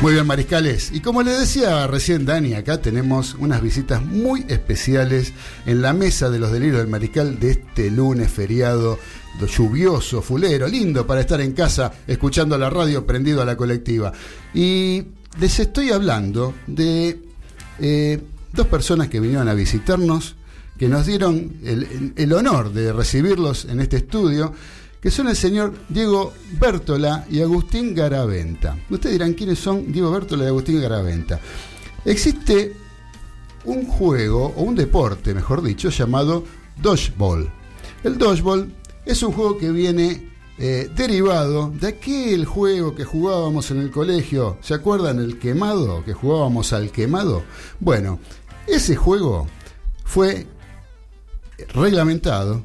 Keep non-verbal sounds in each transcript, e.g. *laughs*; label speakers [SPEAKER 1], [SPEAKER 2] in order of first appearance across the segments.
[SPEAKER 1] Muy bien, mariscales. Y como le decía recién Dani, acá tenemos unas visitas muy especiales en la mesa de los delirios del mariscal de este lunes feriado lluvioso, fulero, lindo para estar en casa escuchando la radio prendido a la colectiva. Y les estoy hablando de eh, dos personas que vinieron a visitarnos, que nos dieron el, el honor de recibirlos en este estudio que son el señor Diego Bértola y Agustín Garaventa. Ustedes dirán quiénes son Diego Bértola y Agustín Garaventa. Existe un juego, o un deporte, mejor dicho, llamado Dodgeball. El Dodgeball es un juego que viene eh, derivado de aquel juego que jugábamos en el colegio. ¿Se acuerdan el quemado? Que jugábamos al quemado. Bueno, ese juego fue reglamentado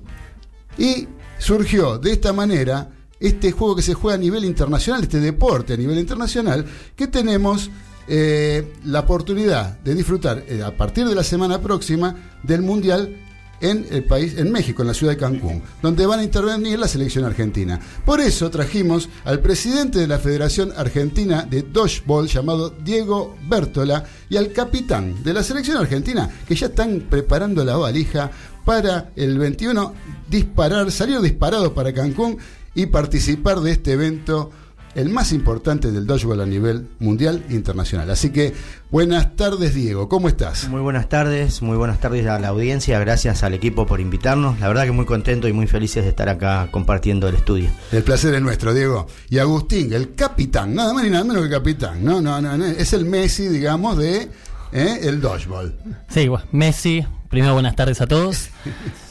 [SPEAKER 1] y surgió de esta manera este juego que se juega a nivel internacional, este deporte a nivel internacional, que tenemos eh, la oportunidad de disfrutar eh, a partir de la semana próxima del Mundial en el país, en México, en la ciudad de Cancún, donde van a intervenir la selección argentina. Por eso trajimos al presidente de la Federación Argentina de Dodgeball, llamado Diego Bertola, y al capitán de la selección argentina, que ya están preparando la valija para el 21 disparar, salir disparado para Cancún y participar de este evento, el más importante del dodgeball a nivel mundial e internacional. Así que buenas tardes Diego, ¿cómo estás?
[SPEAKER 2] Muy buenas tardes, muy buenas tardes a la audiencia, gracias al equipo por invitarnos, la verdad que muy contento y muy felices de estar acá compartiendo el estudio.
[SPEAKER 1] El placer es nuestro, Diego. Y Agustín, el capitán, nada más ni nada menos que el capitán, no, no, no, es el Messi, digamos, de ¿eh? el dodgeball.
[SPEAKER 3] Sí, Messi, Primero, buenas tardes a todos.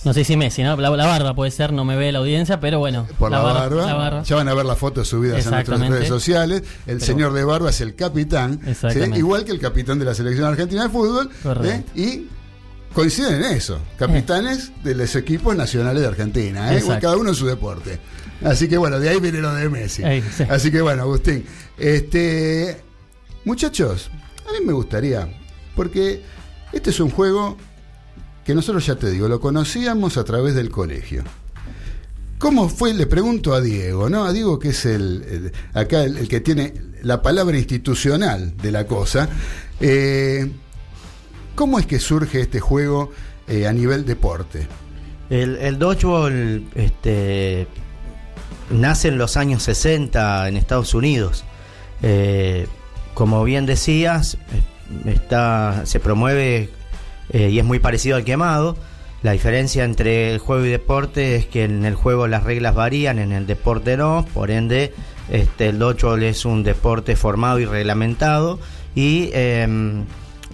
[SPEAKER 3] No sé si Messi, ¿no? La, barba puede ser, no me ve la audiencia, pero bueno.
[SPEAKER 1] Por la, barba, Ya van a ver las fotos subidas en nuestras redes sociales. El señor de barba es el capitán, igual que el capitán de la selección argentina de fútbol. ¿eh? Y coinciden en eso, capitanes de los equipos nacionales de Argentina, ¿eh? cada uno en su deporte. Así que bueno, de ahí viene lo de Messi. Así que bueno, Agustín. Este, muchachos, a mí me gustaría, porque este es un juego que nosotros ya te digo, lo conocíamos a través del colegio. ¿Cómo fue? Le pregunto a Diego, ¿no? A Diego que es el, acá el, que tiene la palabra institucional de la cosa. Eh, ¿Cómo es que surge este juego eh, a nivel deporte?
[SPEAKER 2] El, dodgeball este, nace en los años 60 en Estados Unidos. Eh, como bien decías, está, se promueve eh, y es muy parecido al quemado. La diferencia entre el juego y deporte es que en el juego las reglas varían, en el deporte no, por ende este, el dodgeball es un deporte formado y reglamentado y em,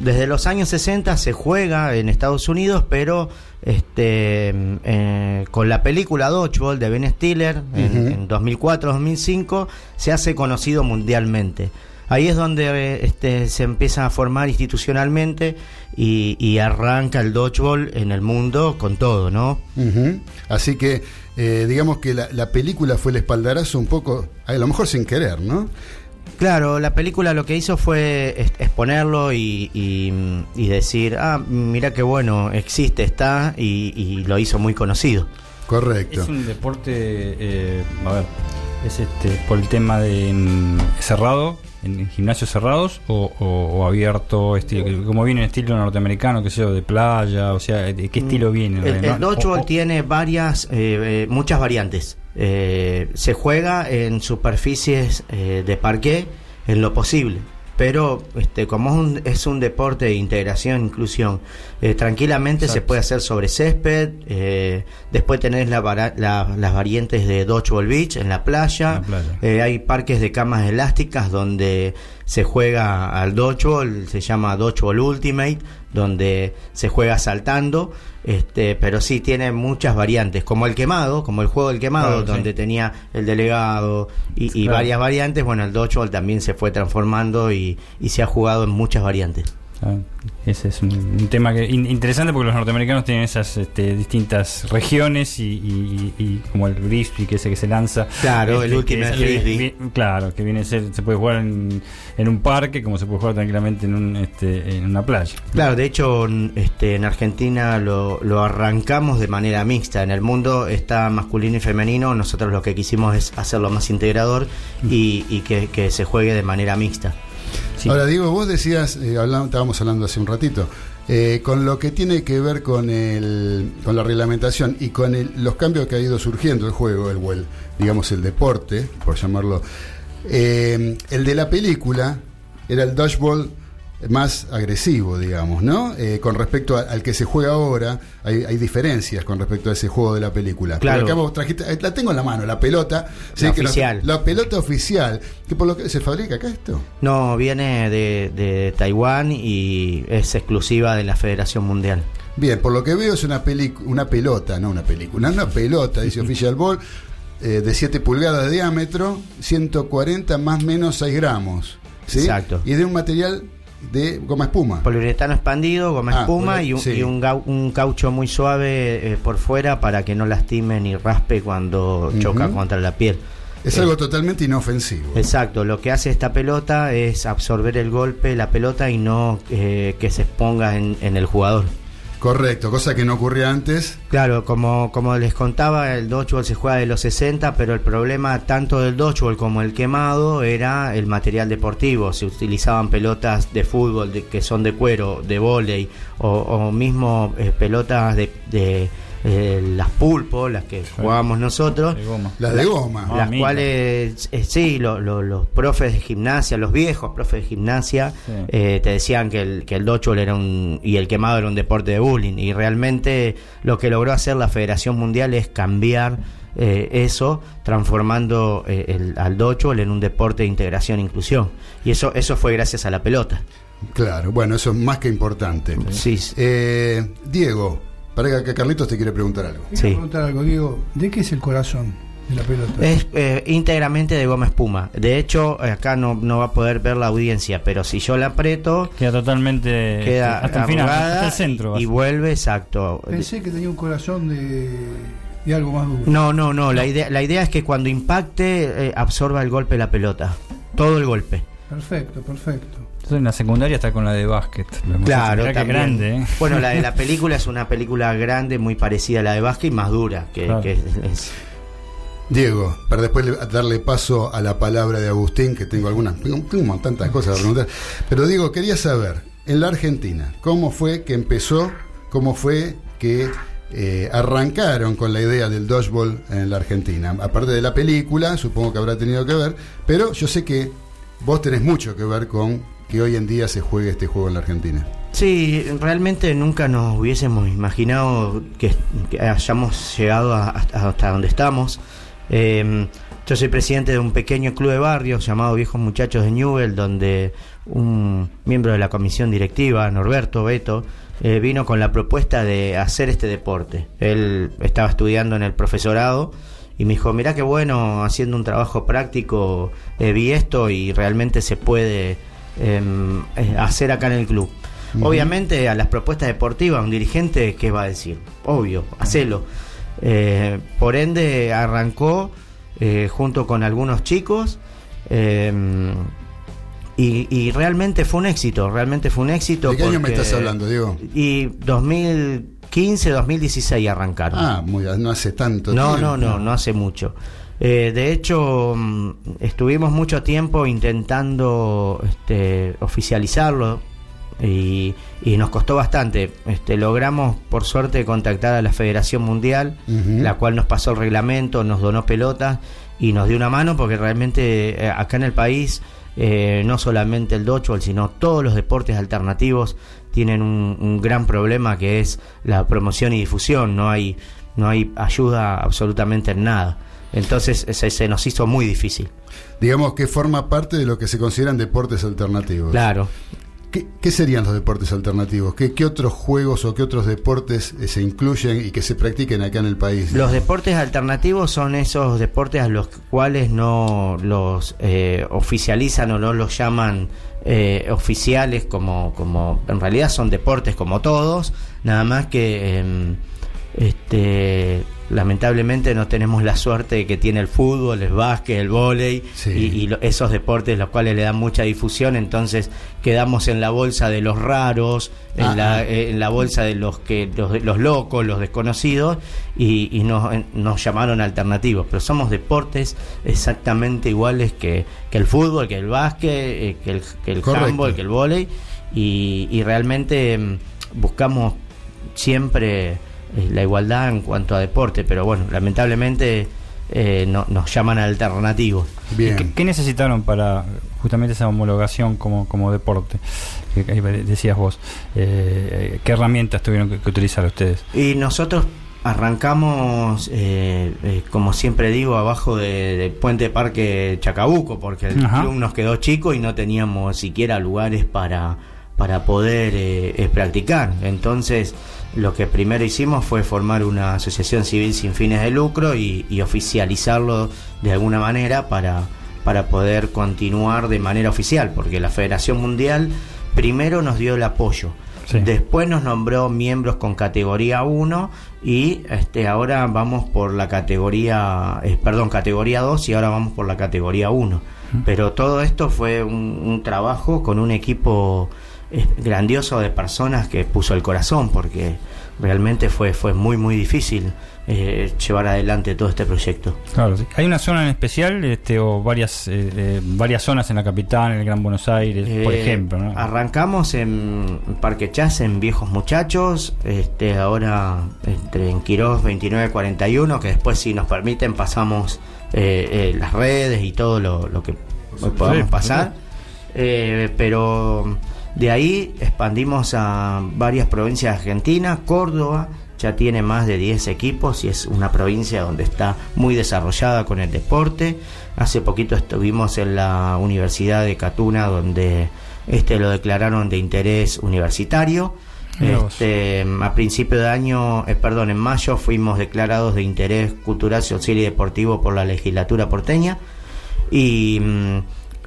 [SPEAKER 2] desde los años 60 se juega en Estados Unidos, pero este, eh, con la película Dodgeball de Ben Stiller en 2004-2005 se hace conocido mundialmente. Ahí es donde este, se empieza a formar institucionalmente y, arranca el dodgeball en el mundo con todo, ¿no?
[SPEAKER 1] Así que eh, digamos que la, película fue el espaldarazo un poco, a lo mejor sin querer, ¿no?
[SPEAKER 2] Claro, la película lo que hizo fue exponerlo y, decir, ah, mira qué bueno, existe, está, y, lo hizo muy conocido.
[SPEAKER 1] Correcto.
[SPEAKER 4] Es un deporte, eh, a ver, es este por el tema de cerrado en gimnasios cerrados o, abierto, estilo, como viene en estilo norteamericano, que sea de playa, o sea, ¿de qué estilo mm, viene?
[SPEAKER 2] El, el tiene varias, eh, eh, muchas variantes. Eh, se juega en superficies de parqué en lo posible pero este, como es un, es un deporte de integración, inclusión, eh, tranquilamente se puede hacer sobre césped, eh, después tenés la, las variantes de Dodgeball Beach en la playa, eh, hay parques de camas elásticas donde se juega al dodgeball, se llama Dodgeball Ultimate, donde se juega saltando, este, pero sí tiene muchas variantes, como el quemado, como el juego del quemado, donde tenía el delegado y, varias variantes. Bueno, el dodgeball también se fue transformando y, y se ha jugado en muchas variantes.
[SPEAKER 4] Ah, ese es un, tema que interesante porque los norteamericanos tienen esas este, distintas regiones y, como el frisbee que ese que se lanza.
[SPEAKER 2] Claro, el último
[SPEAKER 4] Claro, que viene a ser, se puede jugar en, un parque como se puede jugar tranquilamente en, un, este, en una playa.
[SPEAKER 2] Claro, de hecho este, en Argentina lo, lo arrancamos de manera mixta. En el mundo está masculino y femenino. Nosotros lo que quisimos es hacerlo más integrador y, que, que se juegue de manera mixta.
[SPEAKER 1] Ahora, Diego, vos decías, eh, hablamos- estábamos hablando hace un ratito, eh, con lo que tiene que ver con, el, con la reglamentación y con el- los cambios que ha ido surgiendo el juego, el, o el, digamos, el deporte, por llamarlo. eh, el de la película era el dodgeball más agresivo, digamos, ¿no? Eh, con respecto a- al que se juega ahora, hay, hay diferencias con respecto a ese juego de la película.
[SPEAKER 2] Claro.
[SPEAKER 1] Pero acá vos trajiste, eh, la tengo en la mano, la pelota.
[SPEAKER 2] La
[SPEAKER 1] que
[SPEAKER 2] oficial.
[SPEAKER 1] La, pelota oficial, que por lo que se fabrica acá esto.
[SPEAKER 2] No, viene de, de Taiwán y es exclusiva de la Federación Mundial.
[SPEAKER 1] Bien, por lo que veo es una, peli- una pelota, no una película, una pelota, dice *laughs* Official Ball, eh, de 7 pulgadas de diámetro, 140 más menos 6 gramos. ¿sí?
[SPEAKER 2] Exacto.
[SPEAKER 1] Y de un material de goma espuma.
[SPEAKER 2] Poliuretano expandido, goma
[SPEAKER 1] Ah,
[SPEAKER 2] espuma y, un,
[SPEAKER 1] sí.
[SPEAKER 2] y un, gau- un caucho muy suave eh, por fuera para que no lastime ni raspe cuando choca
[SPEAKER 1] Ujú.
[SPEAKER 2] contra la piel.
[SPEAKER 1] Es
[SPEAKER 2] Eh,
[SPEAKER 1] algo totalmente inofensivo.
[SPEAKER 2] Exacto, lo que hace esta pelota es absorber el golpe la pelota y no eh, que se exponga en, en el jugador.
[SPEAKER 1] Correcto, cosa que no ocurría antes.
[SPEAKER 2] Claro, como, como les contaba, el dodgeball se juega de los 60, pero el problema tanto del dodgeball como el quemado era el material deportivo. Se utilizaban pelotas de fútbol de- que son de cuero, de vóley, o, mismo eh, pelotas de, de, eh, las pulpo, las que jugábamos nosotros.
[SPEAKER 4] De goma.
[SPEAKER 1] Las de goma.
[SPEAKER 4] Ah,
[SPEAKER 2] las cuales, eh, sí, lo- lo- los profes de gimnasia, los viejos profes de gimnasia,
[SPEAKER 4] Sí.
[SPEAKER 2] eh, te decían que el, que el dodgeball era un, y el quemado era un deporte de bullying. Y realmente lo que logró hacer la Federación Mundial es cambiar eh, eso, transformando eh, el, al dodgeball en un deporte de integración e inclusión. Y eso, eso fue gracias a la pelota.
[SPEAKER 1] Claro, bueno, eso es más que importante.
[SPEAKER 2] Sí,
[SPEAKER 1] Eh, Diego, para que Carlitos te quiere preguntar algo.
[SPEAKER 5] Te
[SPEAKER 2] Sí.
[SPEAKER 5] quiero preguntar algo, Diego. ¿De qué es el corazón de la pelota?
[SPEAKER 2] Es eh, íntegramente de goma espuma. De hecho, eh, acá no, no va a poder ver la audiencia, pero si yo la aprieto,
[SPEAKER 4] Queda totalmente.
[SPEAKER 2] queda
[SPEAKER 4] hasta el final,
[SPEAKER 2] arrugada
[SPEAKER 4] hasta el centro.
[SPEAKER 2] y, y vuelve exacto.
[SPEAKER 5] Pensé que tenía un corazón de, de algo más duro.
[SPEAKER 2] No, no, no. La idea, la idea es que cuando impacte eh, absorba el golpe de la pelota. Todo el golpe.
[SPEAKER 5] Perfecto, perfecto.
[SPEAKER 4] Entonces en la secundaria está con la de básquet.
[SPEAKER 2] Claro, también.
[SPEAKER 4] grande, ¿eh?
[SPEAKER 2] Bueno, la de la *laughs* película es una película grande, muy parecida a la de básquet y más dura. Que,
[SPEAKER 4] Claro.
[SPEAKER 2] que es- es-
[SPEAKER 1] Diego, para después le- darle paso a la palabra de Agustín, que tengo algunas, tengo, tengo tantas cosas a preguntar. Pero Diego, quería saber, en la Argentina, ¿cómo fue que empezó, cómo fue que eh, arrancaron con la idea del dodgeball en la Argentina? Aparte de la película, supongo que habrá tenido que ver, pero yo sé que vos tenés mucho que ver con que hoy en día se juegue este juego en la Argentina.
[SPEAKER 2] Sí, realmente nunca nos hubiésemos imaginado que, hayamos llegado hasta, donde estamos. Eh, yo soy presidente de un pequeño club de barrio llamado Viejos Muchachos de Newell, donde un miembro de la comisión directiva, Norberto Beto, eh, vino con la propuesta de hacer este deporte. Él estaba estudiando en el profesorado y me dijo, mirá qué bueno, haciendo un trabajo práctico, eh, vi esto y realmente se puede em, hacer acá en el club. Obviamente a las propuestas deportivas, un dirigente, ¿qué va a decir? Obvio, hacelo. Eh, por ende, arrancó eh, junto con algunos chicos em, y, y realmente fue un éxito, realmente fue un éxito.
[SPEAKER 1] ¿De qué año me estás hablando, Diego?
[SPEAKER 2] Y 2015, 2016 arrancaron.
[SPEAKER 1] Ah, muy, no hace tanto
[SPEAKER 2] No,
[SPEAKER 1] tiempo.
[SPEAKER 2] no, no, no hace mucho. Eh, de hecho, mm, estuvimos mucho tiempo intentando este, oficializarlo y, y nos costó bastante. Este, logramos, por suerte, contactar a la Federación Mundial, la cual nos pasó el reglamento, nos donó pelotas y nos dio una mano porque realmente eh, acá en el país eh, no solamente el dodgeball, sino todos los deportes alternativos tienen un, un gran problema que es la promoción y difusión. No hay, no hay ayuda absolutamente en nada. Entonces se, se nos hizo muy difícil.
[SPEAKER 1] Digamos que forma parte de lo que se consideran deportes alternativos.
[SPEAKER 2] Claro.
[SPEAKER 1] ¿Qué, qué serían los deportes alternativos? ¿Qué, qué otros juegos o qué otros deportes eh, se incluyen y que se practiquen acá en el país?
[SPEAKER 2] Los deportes alternativos son esos deportes a los cuales no los eh, oficializan o no los llaman eh, oficiales como, como en realidad son deportes como todos, nada más que em, este lamentablemente no tenemos la suerte que tiene el fútbol, el básquet, el vóley
[SPEAKER 1] Sí.
[SPEAKER 2] y, y lo- esos deportes los cuales le dan mucha difusión, entonces quedamos en la bolsa de los raros, en,
[SPEAKER 1] Ah,
[SPEAKER 2] la,
[SPEAKER 1] ah.
[SPEAKER 2] eh, en la bolsa de los que los, los locos, los desconocidos y, y nos, llamaron alternativos, pero somos deportes exactamente iguales que, que el fútbol, que el básquet, eh, que el, que el handball, que el vóley y, y realmente mm, buscamos siempre eh, la igualdad en cuanto a deporte, pero bueno, lamentablemente eh, no- nos llaman alternativos.
[SPEAKER 1] Bien.
[SPEAKER 4] ¿Qué, qué necesitaron para justamente esa homologación como, como deporte? Que, que ahí decías vos. Eh, ¿Qué herramientas tuvieron que, que utilizar ustedes?
[SPEAKER 2] Y nosotros arrancamos, eh, eh, como siempre digo, abajo de- del puente Parque Chacabuco, porque el
[SPEAKER 4] Ajá.
[SPEAKER 2] club nos quedó chico y no teníamos siquiera lugares para, para poder eh, eh, practicar. Entonces, lo que primero hicimos fue formar una asociación civil sin fines de lucro y, y oficializarlo de alguna manera para, para poder continuar de manera oficial, porque la Federación Mundial primero nos dio el apoyo.
[SPEAKER 4] Sí.
[SPEAKER 2] Después nos nombró miembros con categoría 1 y este ahora vamos por la categoría, eh, perdón, categoría 2 y ahora vamos por la categoría 1. Pero todo esto fue un, un trabajo con un equipo grandioso de personas que puso el corazón porque realmente fue, fue muy muy difícil eh, llevar adelante todo este proyecto.
[SPEAKER 4] Claro, sí. ¿Hay una zona en especial este, o varias eh, eh, varias zonas en la capital, en el Gran Buenos Aires, por
[SPEAKER 2] Eh,
[SPEAKER 4] ejemplo? ¿no?
[SPEAKER 2] Arrancamos en Parque Chas, en Viejos Muchachos, este, ahora entre, en Quirós 2941, que después si nos permiten pasamos eh, eh, las redes y todo lo, lo que podamos
[SPEAKER 4] Sí,
[SPEAKER 2] pasar. Eh, pero de ahí expandimos a varias provincias de Argentina, Córdoba ya tiene más de 10 equipos y es una provincia donde está muy desarrollada con el deporte. Hace poquito estuvimos en la Universidad de Catuna donde este lo declararon de interés universitario. Este, a principio de año, eh, perdón, en mayo fuimos declarados de interés cultural, social y deportivo por la legislatura porteña y mm,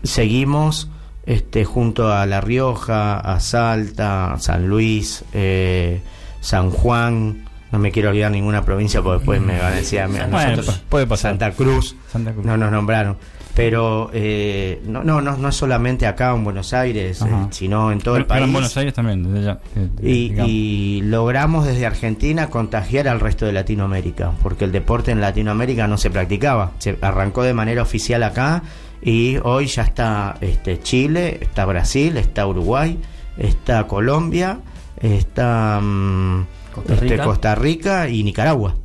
[SPEAKER 2] seguimos este, junto a La Rioja, a Salta, San Luis, eh, San Juan, no me quiero olvidar ninguna provincia porque después me van a decir a mí- a
[SPEAKER 4] Bueno,
[SPEAKER 2] nosotros,
[SPEAKER 4] pa- puede pasar.
[SPEAKER 2] Santa Cruz,
[SPEAKER 4] Santa Cruz.
[SPEAKER 2] no nos nombraron. Pero eh, no, no, no, no es solamente acá en Buenos Aires, eh, sino en todo el
[SPEAKER 4] Pero
[SPEAKER 2] país.
[SPEAKER 4] en Buenos Aires también, desde ya, eh,
[SPEAKER 2] Y, logramos desde Argentina contagiar al resto de Latinoamérica, porque el deporte en Latinoamérica no se practicaba. Se arrancó de manera oficial acá y hoy ya está este, Chile, está Brasil, está Uruguay, está Colombia, está mm,
[SPEAKER 3] Costa
[SPEAKER 2] este,
[SPEAKER 3] Rica.
[SPEAKER 2] Costa Rica y Nicaragua.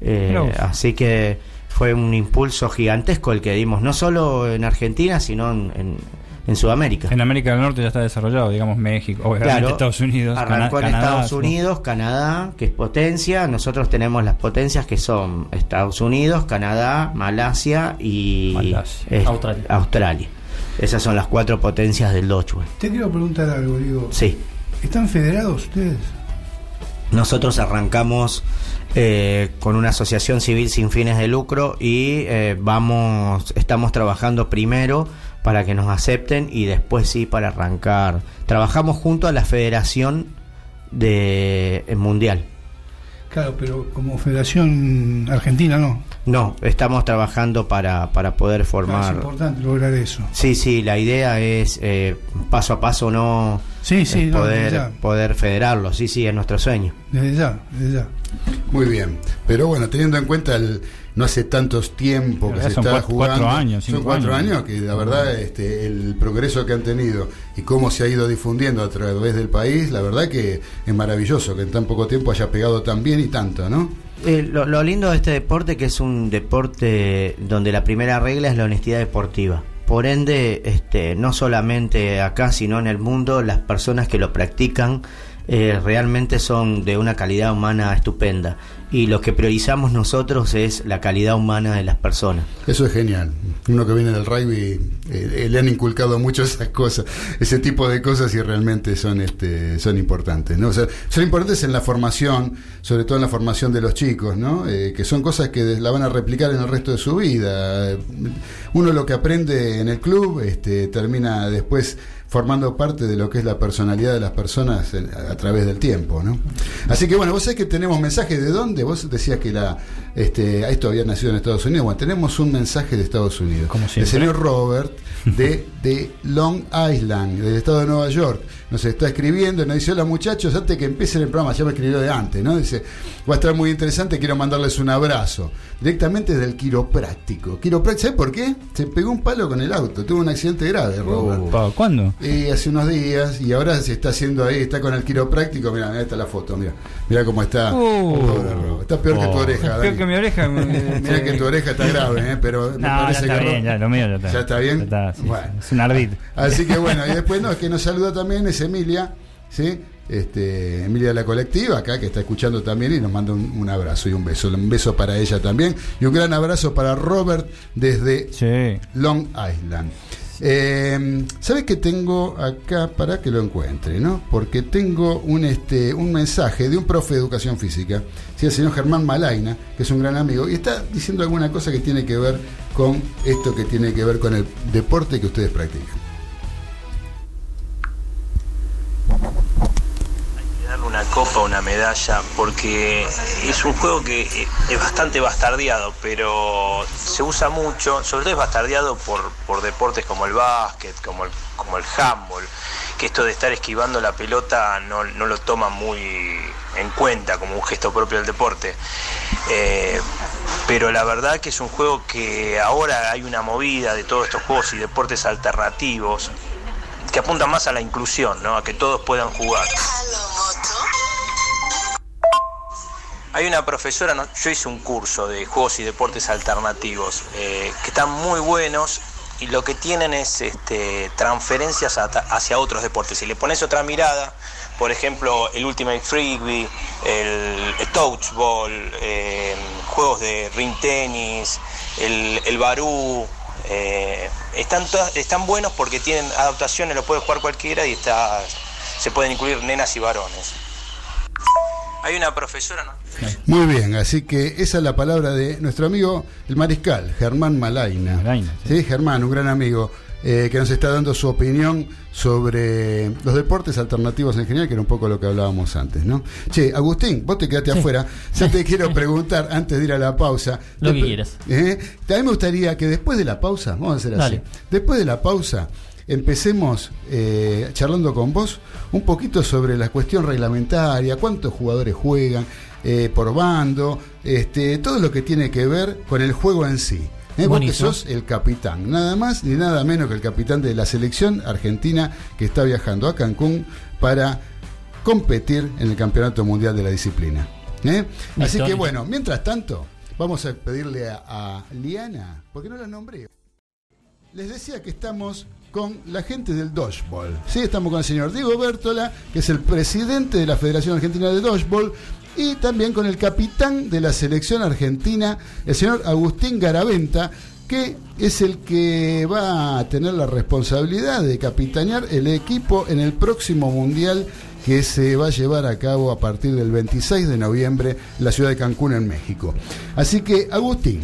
[SPEAKER 2] Eh, así que fue un impulso gigantesco el que dimos, no solo en Argentina, sino en, en- en Sudamérica.
[SPEAKER 4] En América del Norte ya está desarrollado, digamos México, obviamente
[SPEAKER 2] Claro,
[SPEAKER 4] Estados Unidos,
[SPEAKER 2] Arrancó
[SPEAKER 4] Cana-
[SPEAKER 2] en
[SPEAKER 4] Canadá,
[SPEAKER 2] Estados. Unidos, Canadá, que es potencia. Nosotros tenemos las potencias que son Estados Unidos, Canadá, Malasia y
[SPEAKER 4] Malasia.
[SPEAKER 2] eh,
[SPEAKER 3] Australia.
[SPEAKER 2] Australia. Esas son las cuatro potencias del dodgeball.
[SPEAKER 5] Te quiero preguntar algo, digo.
[SPEAKER 2] Sí.
[SPEAKER 5] ¿Están federados ustedes?
[SPEAKER 2] Nosotros arrancamos eh, con una asociación civil sin fines de lucro y eh, vamos, estamos trabajando primero para que nos acepten y después sí para arrancar. Trabajamos junto a la Federación de eh, Mundial.
[SPEAKER 5] Claro, pero como Federación Argentina no.
[SPEAKER 2] No, estamos trabajando para, para poder
[SPEAKER 5] Claro, es
[SPEAKER 2] formar.
[SPEAKER 5] importante lograr eso.
[SPEAKER 2] Sí, sí, la idea es eh, paso a paso no
[SPEAKER 5] Sí, sí,
[SPEAKER 2] es
[SPEAKER 5] no,
[SPEAKER 2] poder,
[SPEAKER 5] ya.
[SPEAKER 2] poder federarlo. Sí, sí, es nuestro sueño.
[SPEAKER 5] Desde ya, desde ya.
[SPEAKER 1] Muy bien. Pero bueno, teniendo en cuenta el no hace tantos tiempo que se
[SPEAKER 4] son
[SPEAKER 1] está
[SPEAKER 4] cuatro-
[SPEAKER 1] jugando.
[SPEAKER 4] cuatro años,
[SPEAKER 1] son cuatro
[SPEAKER 4] años.
[SPEAKER 1] años. que la verdad este, el progreso que han tenido y cómo se ha ido difundiendo a través del país, la verdad que es maravilloso que en tan poco tiempo haya pegado tan bien y tanto, ¿no?
[SPEAKER 2] Eh, lo, lo lindo de este deporte que es un deporte donde la primera regla es la honestidad deportiva. Por ende, este, no solamente acá, sino en el mundo, las personas que lo practican eh, realmente son de una calidad humana estupenda. Y lo que priorizamos nosotros es la calidad humana de las personas.
[SPEAKER 1] Eso es genial. Uno que viene del rugby eh, le han inculcado mucho esas cosas, ese tipo de cosas y realmente son este son importantes, ¿no? Son importantes en la formación, sobre todo en la formación de los chicos, ¿no? Eh, que son cosas que la van a replicar en el resto de su vida. Uno lo que aprende en el club este, termina después formando parte de lo que es la personalidad de las personas a, través del tiempo, ¿no? Así que bueno, vos sabés que tenemos mensajes de dónde, vos decías que la este, esto había nacido en Estados Unidos, bueno, tenemos un mensaje de Estados Unidos.
[SPEAKER 4] Como
[SPEAKER 1] El señor Robert de, de Long Island, del estado de Nueva York, nos está escribiendo, nos dice, hola muchachos, antes que empiecen el programa, ya me escribió de antes, ¿no? Dice, va a estar muy interesante, quiero mandarles un abrazo. Directamente del quiropráctico. Quiropráctico, ¿sabes por qué? Se pegó un palo con el auto, tuvo un accidente grave, Robert.
[SPEAKER 4] Pa, ¿Cuándo?
[SPEAKER 1] Y hace unos días, y ahora se está haciendo ahí, está con el quiropráctico, mira, ahí está la foto, mira, mira cómo está.
[SPEAKER 4] Uh.
[SPEAKER 1] Está peor que tu
[SPEAKER 4] Oh.
[SPEAKER 1] oreja,
[SPEAKER 4] Peor que mi oreja. *laughs*
[SPEAKER 1] Mira que tu oreja está grave, ¿eh? pero me
[SPEAKER 4] No, ya
[SPEAKER 1] parece
[SPEAKER 4] está
[SPEAKER 1] que
[SPEAKER 4] bien, ya, lo mío ya está.
[SPEAKER 1] ¿Ya está bien?
[SPEAKER 4] Ya está, sí,
[SPEAKER 1] Bueno.
[SPEAKER 4] Es un ardid.
[SPEAKER 1] Así que bueno, y después no, es que nos saluda también es Emilia, ¿sí? Este, Emilia de la colectiva, acá que está escuchando también y nos manda un, un abrazo y un beso. Un beso para ella también. Y un gran abrazo para Robert desde
[SPEAKER 4] Sí.
[SPEAKER 1] Long Island. Eh, ¿Sabes qué tengo acá para que lo encuentre? ¿no? Porque tengo un, este, un mensaje de un profe de educación física, ¿sí? el señor Germán Malaina, que es un gran amigo, y está diciendo alguna cosa que tiene que ver con esto que tiene que ver con el deporte que ustedes practican.
[SPEAKER 6] Copa, una medalla, porque es un juego que eh, es bastante bastardeado, pero se usa mucho, sobre todo es bastardeado por, por deportes como el básquet, como el, como el handball, que esto de estar esquivando la pelota no, no lo toman muy en cuenta como un gesto propio del deporte. Eh, pero la verdad que es un juego que ahora hay una movida de todos estos juegos y deportes alternativos que apuntan más a la inclusión, ¿no? a que todos puedan jugar. Hay una profesora, yo hice un curso de juegos y deportes alternativos eh, que están muy buenos y lo que tienen es este, transferencias hacia otros deportes. Si le pones otra mirada, por ejemplo, el Ultimate Frisbee, el, el eh, juegos de ring tenis, el, barú, eh, están, están buenos porque tienen adaptaciones, lo puede jugar cualquiera y está, se pueden incluir nenas y varones. Hay una profesora, ¿no?
[SPEAKER 1] Muy bien, así que esa es la palabra de nuestro amigo el mariscal, Germán Malaina.
[SPEAKER 4] Malaina,
[SPEAKER 1] sí. Germán, un gran amigo, eh, que nos está dando su opinión sobre los deportes alternativos en general, que era un poco lo que hablábamos antes, ¿no? Che, Agustín, vos te quedaste afuera. Yo te quiero preguntar, antes de ir a la pausa.
[SPEAKER 3] Lo que quieras.
[SPEAKER 1] ¿eh? También me gustaría que después de la pausa, vamos a hacer así. Después de la pausa, empecemos eh, charlando con vos un poquito sobre la cuestión reglamentaria, cuántos jugadores juegan eh, por bando, este, todo lo que tiene que ver con el juego en sí. ¿eh? Vos que sos el capitán, nada más ni nada menos que el capitán de la selección argentina que está viajando a Cancún para competir en el Campeonato Mundial de la Disciplina. ¿eh? Así que bueno, mientras tanto, vamos a pedirle a, a Liana, porque no la nombré. Les decía que estamos con la gente del Dodgeball. Sí, estamos con el señor Diego Bertola, que es el presidente de la Federación Argentina de Dodgeball, y también con el capitán de la selección argentina, el señor Agustín Garaventa, que es el que va a tener la responsabilidad de capitanear el equipo en el próximo Mundial que se va a llevar a cabo a partir del 26 de noviembre en la ciudad de Cancún, en México. Así que, Agustín,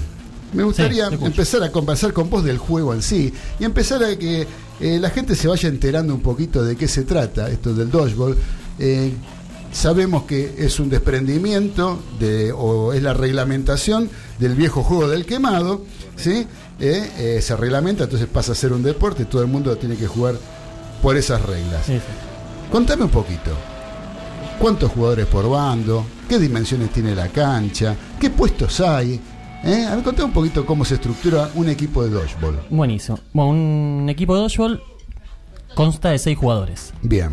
[SPEAKER 1] me gustaría empezar a conversar con vos del juego en sí y empezar a que eh, la gente se vaya enterando un poquito de qué se trata esto del dodgeball. Eh, sabemos que es un desprendimiento de, o es la reglamentación del viejo juego del quemado, ¿sí? Eh, eh, se reglamenta, entonces pasa a ser un deporte, todo el mundo tiene que jugar por esas reglas.
[SPEAKER 3] Sí, sí.
[SPEAKER 1] Contame un poquito. ¿Cuántos jugadores por bando? ¿Qué dimensiones tiene la cancha? ¿Qué puestos hay? ¿Eh? A ver, contame un poquito cómo se estructura un equipo de dodgeball.
[SPEAKER 3] Buenísimo. Bueno, un equipo de dodgeball consta de seis jugadores.
[SPEAKER 1] Bien.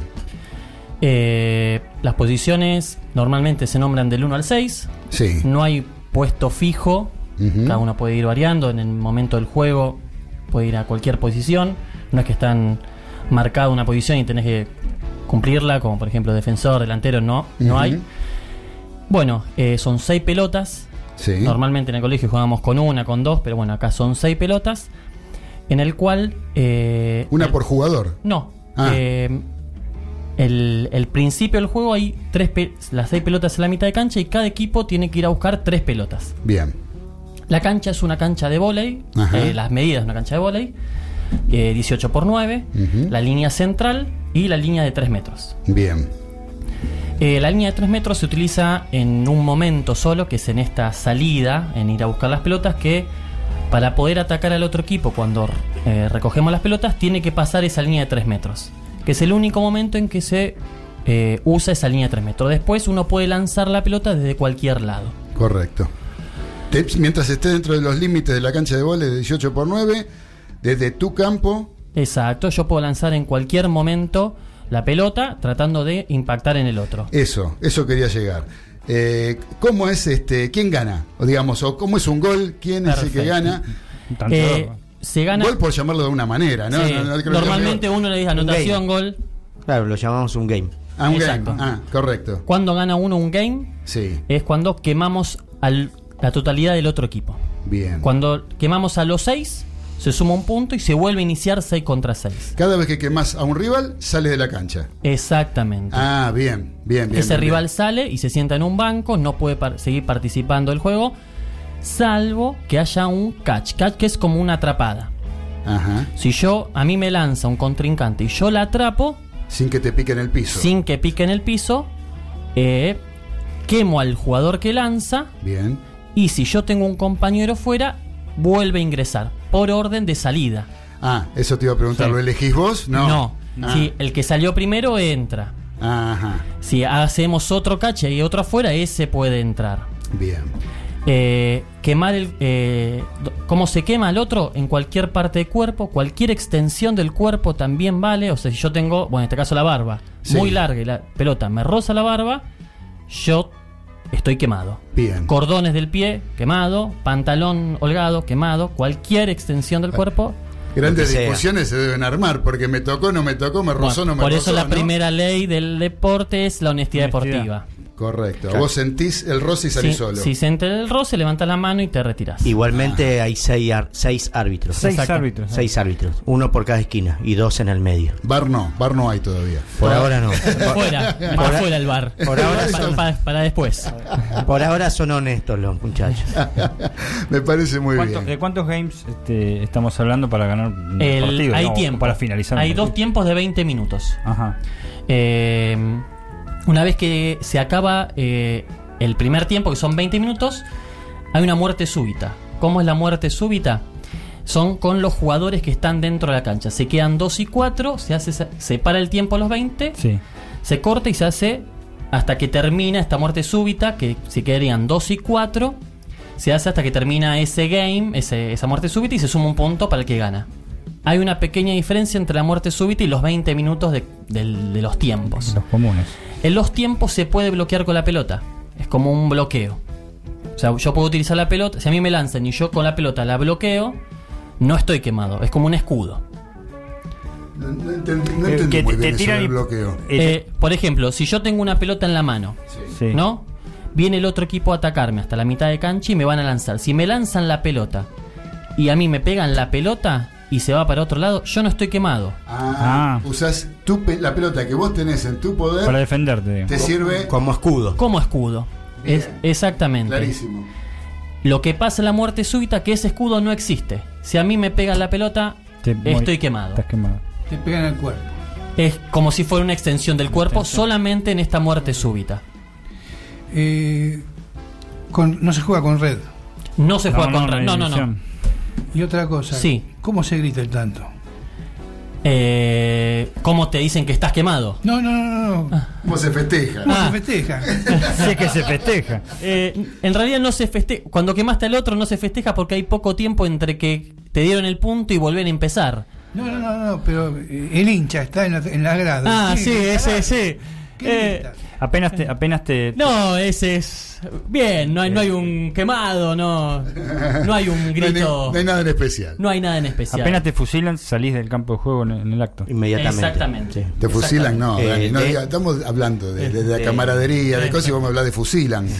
[SPEAKER 3] Eh, las posiciones normalmente se nombran del 1 al 6.
[SPEAKER 1] Sí.
[SPEAKER 3] No hay puesto fijo. Cada uno puede ir variando. En el momento del juego puede ir a cualquier posición. No es que están marcada una posición y tenés que cumplirla, como por ejemplo defensor, delantero, no, no hay. Bueno, eh, son seis pelotas.
[SPEAKER 1] Sí.
[SPEAKER 3] Normalmente en el colegio jugábamos con una, con dos, pero bueno, acá son seis pelotas. En el cual. eh,
[SPEAKER 1] Una
[SPEAKER 3] el-
[SPEAKER 1] por jugador.
[SPEAKER 3] No.
[SPEAKER 1] Ah.
[SPEAKER 3] eh, el, el principio del juego hay tres las seis pelotas en la mitad de cancha y cada equipo tiene que ir a buscar tres pelotas.
[SPEAKER 1] Bien.
[SPEAKER 3] La cancha es una cancha de vóley, eh, las medidas de una cancha de vóley. eh, 18 por 9,
[SPEAKER 1] Ujú.
[SPEAKER 3] la línea central y la línea de 3 metros.
[SPEAKER 1] Bien.
[SPEAKER 3] Eh, la línea de 3 metros se utiliza en un momento solo, que es en esta salida, en ir a buscar las pelotas, que para poder atacar al otro equipo cuando eh, recogemos las pelotas, tiene que pasar esa línea de 3 metros. Que es el único momento en que se eh, usa esa línea de 3 metros. Después uno puede lanzar la pelota desde cualquier lado.
[SPEAKER 1] Correcto. Te- mientras esté dentro de los límites de la cancha de vole de 18 por 9, desde tu campo,
[SPEAKER 3] Exacto, yo puedo lanzar en cualquier momento la pelota tratando de impactar en el otro.
[SPEAKER 1] eso, eso quería llegar. Eh, ¿Cómo es este? ¿Quién gana? O digamos, o cómo es un gol, quién es el que gana.
[SPEAKER 4] Tanto-
[SPEAKER 3] Eh, se gana.
[SPEAKER 1] Gol por llamarlo de una manera, ¿no?
[SPEAKER 3] Sí,
[SPEAKER 1] No, no, no creo que
[SPEAKER 3] normalmente uno le dice anotación, gol.
[SPEAKER 2] Claro, lo llamamos un game.
[SPEAKER 1] Ah, un
[SPEAKER 3] Exacto.
[SPEAKER 1] game. Ah, correcto.
[SPEAKER 3] Cuando gana uno un game,
[SPEAKER 1] Sí,
[SPEAKER 3] es cuando quemamos al- la totalidad del otro equipo.
[SPEAKER 1] bien.
[SPEAKER 3] Cuando quemamos a los 6, se suma un punto y se vuelve a iniciar 6 contra 6.
[SPEAKER 1] Cada vez que quemas a un rival, sale de la cancha.
[SPEAKER 3] Exactamente.
[SPEAKER 1] Ah, bien, bien, bien.
[SPEAKER 3] Ese
[SPEAKER 1] bien,
[SPEAKER 3] rival
[SPEAKER 1] bien.
[SPEAKER 3] sale y se sienta en un banco, no puede par- seguir participando del juego, salvo que haya un catch. Catch que es como una atrapada.
[SPEAKER 1] Ajá.
[SPEAKER 3] Si yo, a mí me lanza un contrincante y yo la atrapo,
[SPEAKER 1] Sin que te pique en el piso.
[SPEAKER 3] sin que pique en el piso, eh, quemo al jugador que lanza
[SPEAKER 1] Bien.
[SPEAKER 3] y si yo tengo un compañero fuera, vuelve a ingresar por orden de salida.
[SPEAKER 1] Ah, eso te iba a preguntar.
[SPEAKER 3] Sí.
[SPEAKER 1] ¿Lo elegís vos? No.
[SPEAKER 3] No.
[SPEAKER 1] Ah.
[SPEAKER 3] Si el que salió primero entra.
[SPEAKER 1] Ajá.
[SPEAKER 3] Si hacemos otro cache y otro afuera, ese puede entrar.
[SPEAKER 1] Bien.
[SPEAKER 3] Eh, quemar el. Eh, ¿Cómo se quema el otro? En cualquier parte del cuerpo, cualquier extensión del cuerpo también vale. O sea, si yo tengo, bueno, en este caso la barba,
[SPEAKER 1] Sí.
[SPEAKER 3] muy larga y la pelota me roza la barba, yo estoy quemado.
[SPEAKER 1] Bien.
[SPEAKER 3] Cordones del pie, quemado. Pantalón holgado, quemado. Cualquier extensión del cuerpo.
[SPEAKER 1] Grandes discusiones se deben armar porque me tocó, no me tocó, me rozó,
[SPEAKER 3] Bueno,
[SPEAKER 1] no me
[SPEAKER 3] por
[SPEAKER 1] rozó.
[SPEAKER 3] eso la
[SPEAKER 1] ¿no?
[SPEAKER 3] primera ley del deporte es la honestidad,
[SPEAKER 4] Honestidad.
[SPEAKER 3] deportiva.
[SPEAKER 1] Correcto.
[SPEAKER 2] Claro.
[SPEAKER 1] Vos sentís el roce y salís
[SPEAKER 3] Si,
[SPEAKER 1] solo.
[SPEAKER 3] si se entra el roce, levanta la mano y te retiras.
[SPEAKER 2] Igualmente hay seis, ar- seis árbitros.
[SPEAKER 4] Seis
[SPEAKER 3] Exacto.
[SPEAKER 4] árbitros. ¿eh?
[SPEAKER 2] Seis árbitros. Uno por cada esquina y dos en el medio.
[SPEAKER 1] Bar no, bar no hay todavía.
[SPEAKER 2] Por ahora no. *laughs*
[SPEAKER 3] Fuera, para *laughs* afuera el bar.
[SPEAKER 2] por ahora
[SPEAKER 3] para,
[SPEAKER 2] son-
[SPEAKER 3] para- para después.
[SPEAKER 2] Por ahora son honestos los muchachos. *laughs*
[SPEAKER 1] me parece muy
[SPEAKER 4] ¿Cuánto-
[SPEAKER 1] bien.
[SPEAKER 4] ¿De cuántos games este, estamos hablando para ganar
[SPEAKER 3] El-
[SPEAKER 4] partido?
[SPEAKER 3] hay tiempo.
[SPEAKER 4] Para finalizar.
[SPEAKER 3] Hay dos tiempos de 20 minutos.
[SPEAKER 4] Ajá.
[SPEAKER 3] Eh, una vez que se acaba eh, el primer tiempo, que son 20 minutos, hay una muerte súbita. ¿Cómo es la muerte súbita? Son con los jugadores que están dentro de la cancha. Se quedan 2 y 4, se, hace, se para el tiempo a los 20,
[SPEAKER 4] Sí.
[SPEAKER 3] se corta y se hace hasta que termina esta muerte súbita, que se quedarían 2 y 4. Se hace hasta que termina ese game, ese- esa muerte súbita, y se suma un punto para el que gana. Hay una pequeña diferencia entre la muerte súbita y los 20 minutos de, del- de los tiempos.
[SPEAKER 4] Los comunes.
[SPEAKER 3] En los tiempos se puede bloquear con la pelota. Es como un bloqueo. O sea, yo puedo utilizar la pelota. Si a mí me lanzan y yo con la pelota la bloqueo, no estoy quemado. Es como un escudo.
[SPEAKER 1] No, no entendí, no entendí
[SPEAKER 4] que
[SPEAKER 1] muy
[SPEAKER 4] te-
[SPEAKER 1] bien
[SPEAKER 4] te
[SPEAKER 1] eso
[SPEAKER 4] tiran
[SPEAKER 1] del
[SPEAKER 4] y-
[SPEAKER 1] bloqueo.
[SPEAKER 3] Eh, por ejemplo, si yo tengo una pelota en la mano,
[SPEAKER 4] Sí.
[SPEAKER 3] ¿no? Viene el otro equipo a atacarme hasta la mitad de cancha y me van a lanzar. Si me lanzan la pelota y a mí me pegan la pelota y se va para otro lado, yo no estoy quemado.
[SPEAKER 1] Ah,
[SPEAKER 4] Ah.
[SPEAKER 1] usás tu pe- la pelota que vos tenés en tu poder,
[SPEAKER 4] Para defenderte.
[SPEAKER 1] te sirve
[SPEAKER 2] Como escudo.
[SPEAKER 3] Como escudo.
[SPEAKER 1] Bien.
[SPEAKER 3] Es, exactamente.
[SPEAKER 1] clarísimo.
[SPEAKER 3] Lo que pasa en la muerte súbita que ese escudo no existe. Si a mí me pegan la pelota,
[SPEAKER 4] Te
[SPEAKER 3] estoy quemado.
[SPEAKER 4] Estás quemado.
[SPEAKER 5] Te pegan al cuerpo.
[SPEAKER 3] Es como si fuera una extensión del cuerpo solamente en esta muerte súbita.
[SPEAKER 5] Eh, con- no se juega con red.
[SPEAKER 3] No se juega
[SPEAKER 4] No,
[SPEAKER 3] con
[SPEAKER 4] no,
[SPEAKER 3] re-
[SPEAKER 4] no
[SPEAKER 3] No, no.
[SPEAKER 5] Y otra cosa.
[SPEAKER 3] Sí.
[SPEAKER 5] ¿Cómo se grita el tanto?
[SPEAKER 3] Eh, ¿Cómo te dicen que estás quemado?
[SPEAKER 5] No, no, no, no. no.
[SPEAKER 1] ¿Cómo se festeja?
[SPEAKER 5] ¿Cómo
[SPEAKER 3] Ah.
[SPEAKER 5] se festeja? *laughs*
[SPEAKER 4] Sí que se festeja.
[SPEAKER 3] Eh, en realidad no se festeja. Cuando quemaste al otro no se festeja porque hay poco tiempo entre que te dieron el punto y volver a empezar.
[SPEAKER 5] No, no, no, no, pero eh, el hincha está en la, en la grada.
[SPEAKER 3] Ah,
[SPEAKER 5] Sí,
[SPEAKER 3] sí, ese, sí.
[SPEAKER 5] ¿Qué
[SPEAKER 3] Eh,
[SPEAKER 5] grita?
[SPEAKER 4] Apenas te. Apenas te
[SPEAKER 3] no, ese es. Bien, no hay, no hay un quemado, no. No hay un *laughs*
[SPEAKER 1] No hay, ni-
[SPEAKER 3] grito.
[SPEAKER 1] no hay nada en especial.
[SPEAKER 3] No hay nada en especial.
[SPEAKER 4] Apenas te fusilan, salís del campo de juego en, en el acto.
[SPEAKER 2] Inmediatamente.
[SPEAKER 3] Exactamente.
[SPEAKER 2] Sí.
[SPEAKER 1] Te fusilan, no,
[SPEAKER 2] Eh,
[SPEAKER 1] Dani, no
[SPEAKER 2] de-
[SPEAKER 1] diga- estamos hablando de, de la
[SPEAKER 3] de-
[SPEAKER 1] camaradería, de
[SPEAKER 3] de-
[SPEAKER 1] cosas y vos me hablas de fusilan. *laughs*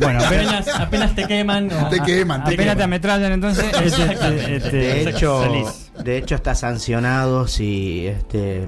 [SPEAKER 4] Bueno, apenas,
[SPEAKER 3] Apenas, te queman.
[SPEAKER 1] Te queman, te
[SPEAKER 4] apenas te ametrallan, entonces. este, este,
[SPEAKER 2] De hecho,
[SPEAKER 4] salís.
[SPEAKER 2] de hecho está sancionado si este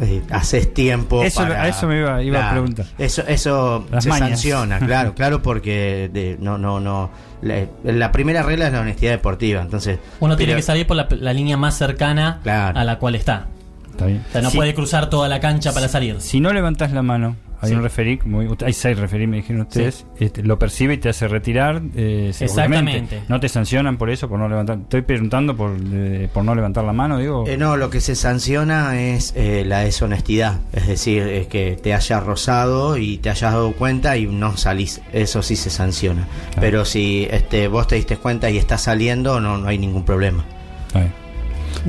[SPEAKER 2] eh, haces tiempo
[SPEAKER 4] Eso-
[SPEAKER 2] para-
[SPEAKER 4] a eso me iba- iba a preguntar.
[SPEAKER 2] Eso, eso
[SPEAKER 4] Las
[SPEAKER 2] se
[SPEAKER 4] mañas.
[SPEAKER 2] sanciona, *laughs* claro, claro, porque de- no, no, no. La, la primera regla es la honestidad deportiva, entonces.
[SPEAKER 3] Uno tiene que salir por la, la línea más cercana
[SPEAKER 2] Claro.
[SPEAKER 3] a la cual está.
[SPEAKER 4] Está bien.
[SPEAKER 3] O sea, no
[SPEAKER 4] Si-
[SPEAKER 3] puede cruzar toda la cancha para salir.
[SPEAKER 4] Si no levantás la mano, hay
[SPEAKER 3] Sí.
[SPEAKER 4] un referí, como hay seis referí, me dijeron ustedes, este, lo percibe y te hace retirar. eh,
[SPEAKER 3] Exactamente.
[SPEAKER 4] No te sancionan por eso, por no levantar. Estoy preguntando por, eh, por no levantar la mano, digo.
[SPEAKER 2] Eh, no, lo que se sanciona es eh, la deshonestidad, es decir, es que te hayas rozado y te hayas dado cuenta y no salís, eso sí se sanciona.
[SPEAKER 4] Claro.
[SPEAKER 2] Pero si este, vos te diste cuenta y estás saliendo, no, no hay ningún problema.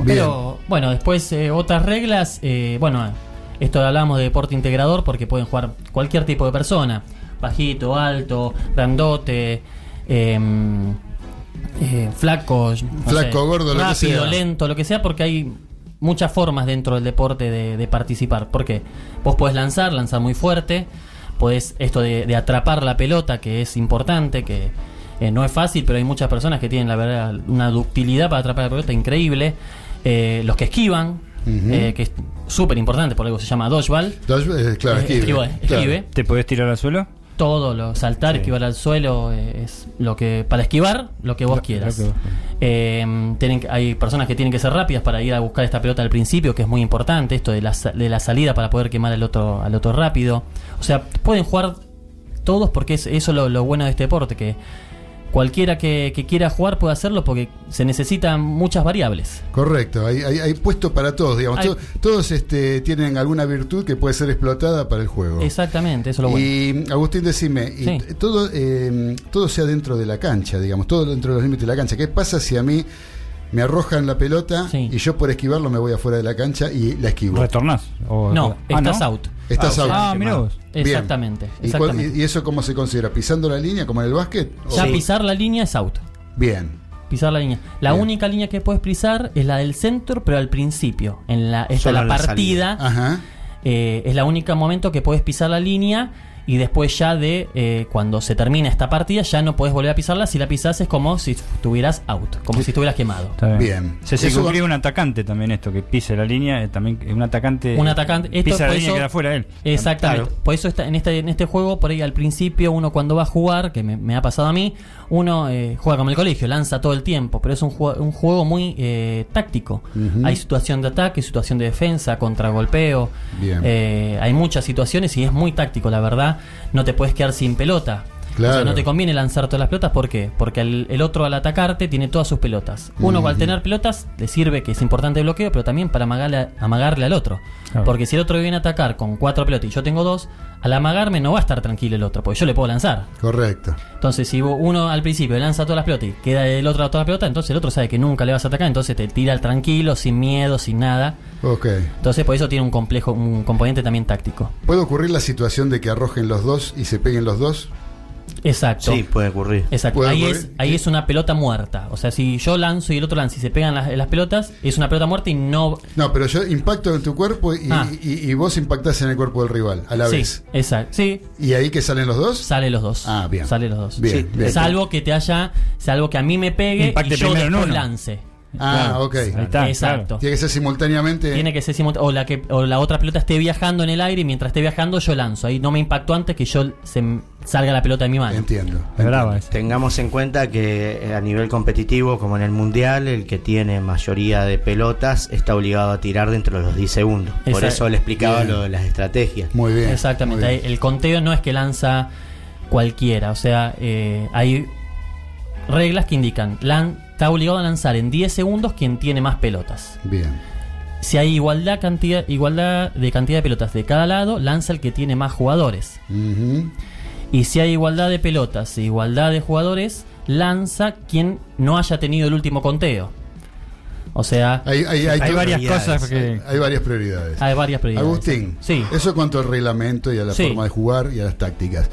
[SPEAKER 3] Pero bueno, después eh, otras reglas, eh, bueno, esto hablamos de deporte integrador porque pueden jugar cualquier tipo de persona, bajito, alto, grandote, em, eh, flaco, no
[SPEAKER 1] Flaco, gordo, lo que
[SPEAKER 3] rápido,
[SPEAKER 1] sea.
[SPEAKER 3] lento, lo que sea, porque hay muchas formas dentro del deporte de, de participar. Porque vos podés lanzar, lanzar muy fuerte, podés esto de, de atrapar la pelota, que es importante, que eh, no es fácil, pero hay muchas personas que tienen la verdad una ductilidad para atrapar la pelota increíble. Eh, los que esquivan,
[SPEAKER 1] Ujú.
[SPEAKER 3] eh, que es súper importante, por algo se llama dodgeball.
[SPEAKER 1] Entonces, eh, claro,
[SPEAKER 3] Eh,
[SPEAKER 1] esquive.
[SPEAKER 3] esquivo,
[SPEAKER 1] Claro.
[SPEAKER 3] esquive.
[SPEAKER 4] ¿Te podés tirar al suelo?
[SPEAKER 3] Todo lo saltar,
[SPEAKER 4] Sí.
[SPEAKER 3] esquivar al suelo eh, es lo que para esquivar lo que vos
[SPEAKER 4] Lo-
[SPEAKER 3] quieras.
[SPEAKER 4] lo que vos-
[SPEAKER 3] Eh, tienen que- hay personas que tienen que ser rápidas para ir a buscar esta pelota al principio, que es muy importante, esto de la, de la salida para poder quemar al otro, al otro rápido. O sea, pueden jugar todos porque es eso lo, lo bueno de este deporte, que cualquiera que, que quiera jugar puede hacerlo porque se necesitan muchas variables.
[SPEAKER 1] Correcto, hay, hay, hay puesto para todos, digamos.
[SPEAKER 3] Hay-
[SPEAKER 1] todos este, tienen alguna virtud que puede ser explotada para el juego.
[SPEAKER 3] Exactamente, eso es lo bueno.
[SPEAKER 1] Y Agustín, decime, y
[SPEAKER 3] Sí.
[SPEAKER 1] todo, eh, todo sea dentro de la cancha, digamos, todo dentro de los límites de la cancha. ¿Qué pasa si a mí me arrojan la pelota
[SPEAKER 3] Sí.
[SPEAKER 1] y yo por esquivarlo me voy afuera de la cancha y la esquivo?
[SPEAKER 4] ¿Retornás? O-
[SPEAKER 3] No,
[SPEAKER 4] Ah,
[SPEAKER 3] estás
[SPEAKER 4] ¿no?
[SPEAKER 3] out.
[SPEAKER 1] Estás
[SPEAKER 2] Ah,
[SPEAKER 4] Ah, mira vos.
[SPEAKER 1] Bien.
[SPEAKER 3] Exactamente.
[SPEAKER 1] ¿Y, cuál-
[SPEAKER 3] exactamente.
[SPEAKER 1] y- y eso cómo se considera? ¿Pisando la línea como en el básquet? ¿O-
[SPEAKER 3] Ya
[SPEAKER 2] Sí.
[SPEAKER 3] pisar la línea es out.
[SPEAKER 1] Bien.
[SPEAKER 3] Pisar la línea. La
[SPEAKER 1] Bien.
[SPEAKER 3] única línea que puedes pisar es la del centro, pero al principio. En la, esta la
[SPEAKER 2] la
[SPEAKER 3] partida.
[SPEAKER 1] Ajá.
[SPEAKER 3] eh, es la única momento que puedes pisar la línea. Y después ya de eh, cuando se termina esta partida, ya no puedes volver a pisarla. Si la pisas es como si estuvieras out, como si estuvieras quemado.
[SPEAKER 4] Está bien.
[SPEAKER 1] Bien.
[SPEAKER 4] Se
[SPEAKER 1] va-
[SPEAKER 4] un atacante también esto, que pise la línea, eh, también eh, un atacante,
[SPEAKER 3] Un atacante- esto
[SPEAKER 4] pisa la línea
[SPEAKER 3] eso-
[SPEAKER 4] y queda fuera él.
[SPEAKER 3] Exactamente.
[SPEAKER 2] Claro.
[SPEAKER 3] Por eso está, en, este, en este juego, por ahí al principio, uno cuando va a jugar, que me, me ha pasado a mí, uno eh, juega como el colegio, lanza todo el tiempo, pero es un, jue- un juego muy eh, táctico. Hay situación de ataque, situación de defensa, contragolpeo.
[SPEAKER 1] Bien.
[SPEAKER 3] Eh, hay muchas situaciones y es muy táctico, la verdad. No te puedes quedar sin pelota.
[SPEAKER 1] Claro.
[SPEAKER 3] O sea, no te conviene lanzar todas las pelotas, ¿por qué? Porque el, el otro al atacarte tiene todas sus pelotas. Uno al tener pelotas le sirve que es importante el bloqueo, pero también para amagarle, amagarle al otro.
[SPEAKER 4] Claro.
[SPEAKER 3] Porque si el otro viene a atacar con cuatro pelotas y yo tengo dos, al amagarme no va a estar tranquilo el otro, porque yo le puedo lanzar.
[SPEAKER 1] Correcto.
[SPEAKER 3] Entonces, si uno al principio lanza todas las pelotas y queda el otro a todas las pelotas, entonces el otro sabe que nunca le vas a atacar, entonces te tira al tranquilo, sin miedo, sin nada.
[SPEAKER 1] Ok.
[SPEAKER 3] Entonces, por eso tiene un complejo, un componente también táctico.
[SPEAKER 1] ¿Puede ocurrir la situación de que arrojen los dos y se peguen los dos?
[SPEAKER 3] Exacto.
[SPEAKER 2] Sí, puede ocurrir.
[SPEAKER 3] Exacto.
[SPEAKER 1] Puede
[SPEAKER 3] Ahí,
[SPEAKER 1] ocurrir.
[SPEAKER 3] es, ahí es una pelota muerta. O sea, si yo lanzo y el otro lanza y se pegan las, las pelotas, es una pelota muerta y no.
[SPEAKER 1] No, pero yo impacto en tu cuerpo y,
[SPEAKER 3] Ah.
[SPEAKER 1] y- y vos impactás en el cuerpo del rival a la
[SPEAKER 3] sí,
[SPEAKER 1] vez.
[SPEAKER 3] exacto. Sí,
[SPEAKER 1] ¿Y ahí que salen los dos?
[SPEAKER 3] sale los dos.
[SPEAKER 1] Ah, bien.
[SPEAKER 3] Sale los dos.
[SPEAKER 1] Bien,
[SPEAKER 2] Sí,
[SPEAKER 1] bien.
[SPEAKER 3] Salvo que te haya. Salvo que a mí me pegue
[SPEAKER 4] Impacte
[SPEAKER 3] y yo después lance.
[SPEAKER 1] Ah,
[SPEAKER 4] Claro.
[SPEAKER 1] ok.
[SPEAKER 4] Ahí está,
[SPEAKER 3] Exacto.
[SPEAKER 1] Tiene que ser simultáneamente.
[SPEAKER 3] Tiene que ser simultáneo. O la, que, o la otra pelota esté viajando en el aire y mientras esté viajando yo lanzo. Ahí no me impactó antes que yo se salga la pelota de mi mano.
[SPEAKER 1] Entiendo.
[SPEAKER 4] Es brava
[SPEAKER 1] entiendo.
[SPEAKER 2] Tengamos en cuenta que eh, a nivel competitivo, como en el mundial, el que tiene mayoría de pelotas está obligado a tirar dentro de los 10 segundos. Por eso le explicaba
[SPEAKER 1] Bien.
[SPEAKER 2] lo de las estrategias.
[SPEAKER 1] Muy bien.
[SPEAKER 3] Exactamente.
[SPEAKER 1] muy
[SPEAKER 3] Ahí
[SPEAKER 1] bien.
[SPEAKER 3] El conteo no es que lanza cualquiera. O sea, eh, hay reglas que indican. Lan, está obligado a lanzar en 10 segundos quien tiene más pelotas.
[SPEAKER 1] Bien.
[SPEAKER 3] Si hay igualdad, cantidad, igualdad de cantidad de pelotas de cada lado, lanza el que tiene más jugadores. Y si hay igualdad de pelotas e igualdad de jugadores, lanza quien no haya tenido el último conteo. O sea,
[SPEAKER 1] Hay, hay, hay,
[SPEAKER 4] Hay
[SPEAKER 1] to-
[SPEAKER 4] varias
[SPEAKER 2] prioridades.
[SPEAKER 4] cosas que...
[SPEAKER 1] hay varias prioridades.
[SPEAKER 3] hay varias prioridades.
[SPEAKER 1] Agustín,
[SPEAKER 3] Sí.
[SPEAKER 1] eso cuanto al reglamento y a la
[SPEAKER 3] Sí.
[SPEAKER 1] forma de jugar y a las tácticas.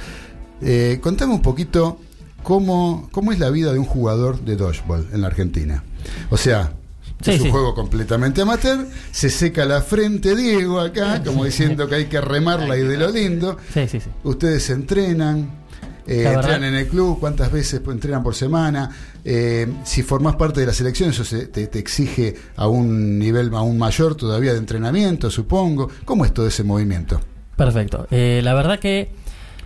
[SPEAKER 1] Eh, contame un poquito cómo, cómo es la vida de un jugador de dodgeball en la Argentina. O sea,
[SPEAKER 3] Sí,
[SPEAKER 1] es un
[SPEAKER 3] sí.
[SPEAKER 1] juego completamente amateur, se seca la frente Diego acá, como diciendo que hay que remarla y de lo lindo.
[SPEAKER 3] Sí, sí, sí.
[SPEAKER 1] Ustedes se entrenan. Eh, entrenan en el club, cuántas veces entrenan por semana. Eh, si formás parte de la selección, eso se- te, te exige a un nivel aún mayor todavía de entrenamiento, supongo. ¿Cómo es todo ese movimiento?
[SPEAKER 3] Perfecto. Eh, la verdad que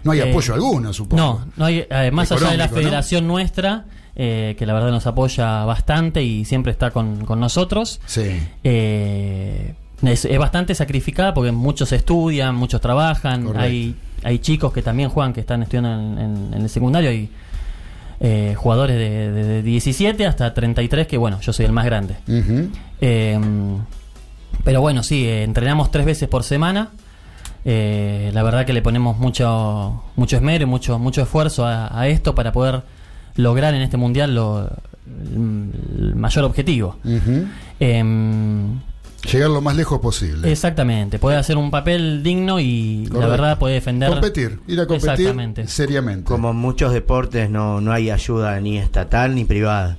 [SPEAKER 1] No hay
[SPEAKER 3] Eh,
[SPEAKER 1] apoyo alguno, supongo.
[SPEAKER 3] No, no hay, más allá de la federación nuestra, eh, que la verdad nos apoya bastante y siempre está con, con nosotros,
[SPEAKER 1] Sí.
[SPEAKER 3] eh, es, es bastante sacrificada porque muchos estudian, muchos trabajan,
[SPEAKER 1] Correcto.
[SPEAKER 3] hay, hay chicos que también juegan, que están estudiando en, en- en el secundario, eh, jugadores de, de- de 17 hasta 33, que bueno, yo soy el más grande. Eh, pero bueno, sí, eh, entrenamos tres veces por semana. Eh, la verdad que le ponemos mucho, mucho esmero y mucho, mucho esfuerzo a, a esto para poder lograr en este mundial lo- el, el mayor objetivo. Em,
[SPEAKER 1] Llegar lo más lejos posible.
[SPEAKER 3] exactamente, poder hacer un papel digno y la verdad poder defender.
[SPEAKER 1] Competir, ir a competir seriamente.
[SPEAKER 2] Como en muchos deportes no, no hay ayuda ni estatal ni privada.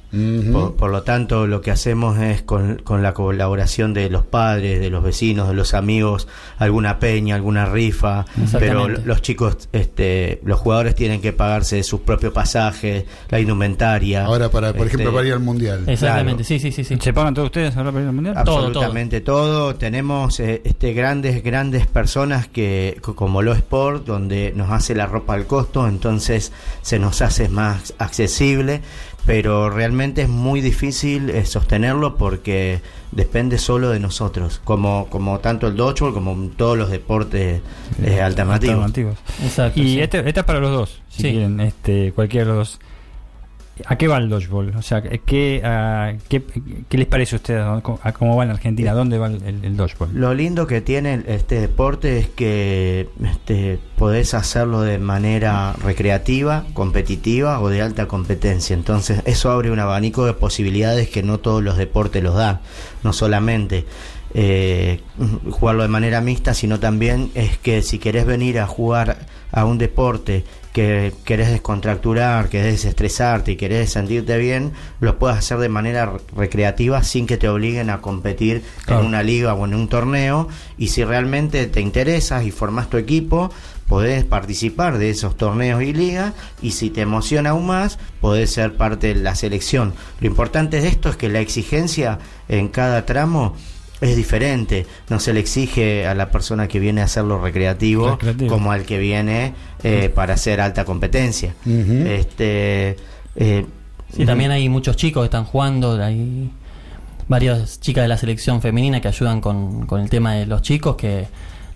[SPEAKER 2] Por, por lo tanto, lo que hacemos es con, con la colaboración de los padres, de los vecinos, de los amigos, alguna peña, alguna rifa. Pero lo- los chicos, este, los jugadores tienen que pagarse sus propios pasajes, la indumentaria.
[SPEAKER 1] Ahora, para, por
[SPEAKER 2] Este,
[SPEAKER 1] ejemplo, para ir al mundial.
[SPEAKER 3] Exactamente,
[SPEAKER 2] Claro.
[SPEAKER 3] sí, sí, sí, sí.
[SPEAKER 4] ¿Se pagan todos ustedes ahora para ir al mundial?
[SPEAKER 3] Todo, todo.
[SPEAKER 2] Absolutamente todo. Tenemos eh, este grandes, grandes personas que, co- como lo Sport, donde nos hace la ropa al costo, entonces se nos hace más accesible, pero realmente es muy difícil eh, sostenerlo porque depende solo de nosotros, como, como tanto el dodgeball como todos los deportes eh, alternativos.
[SPEAKER 4] Alternativos.
[SPEAKER 3] Exacto.
[SPEAKER 4] Y
[SPEAKER 3] sí.
[SPEAKER 4] este, esta es para los dos, si
[SPEAKER 3] Sí.
[SPEAKER 4] quieren, este, cualquiera de los dos. ¿A qué va el dodgeball? O sea, ¿qué, qué, qué les parece a ustedes? ¿A cómo va en Argentina? ¿Dónde va el, el- el dodgeball?
[SPEAKER 2] Lo lindo que tiene este deporte es que este, podés hacerlo de manera recreativa, competitiva o de alta competencia. Entonces eso abre un abanico de posibilidades que no todos los deportes los dan. No solamente eh, jugarlo de manera mixta, sino también es que si querés venir a jugar a un deporte que querés descontracturar, querés desestresarte y querés sentirte bien, lo puedes hacer de manera recreativa sin que te obliguen a competir
[SPEAKER 4] Claro.
[SPEAKER 2] en una liga o en un torneo. Y si realmente te interesas y formás tu equipo, podés participar de esos torneos y ligas. Y si te emociona aún más, podés ser parte de la selección. Lo importante de esto es que la exigencia en cada tramo es diferente. No se le exige a la persona que viene a hacerlo recreativo,
[SPEAKER 4] Recreativo.
[SPEAKER 2] como al que viene eh, para hacer alta competencia.
[SPEAKER 1] Ujú.
[SPEAKER 2] Este. eh,
[SPEAKER 3] Sí, también hay muchos chicos que están jugando, hay varias chicas de la selección femenina que ayudan con, con el tema de los chicos, que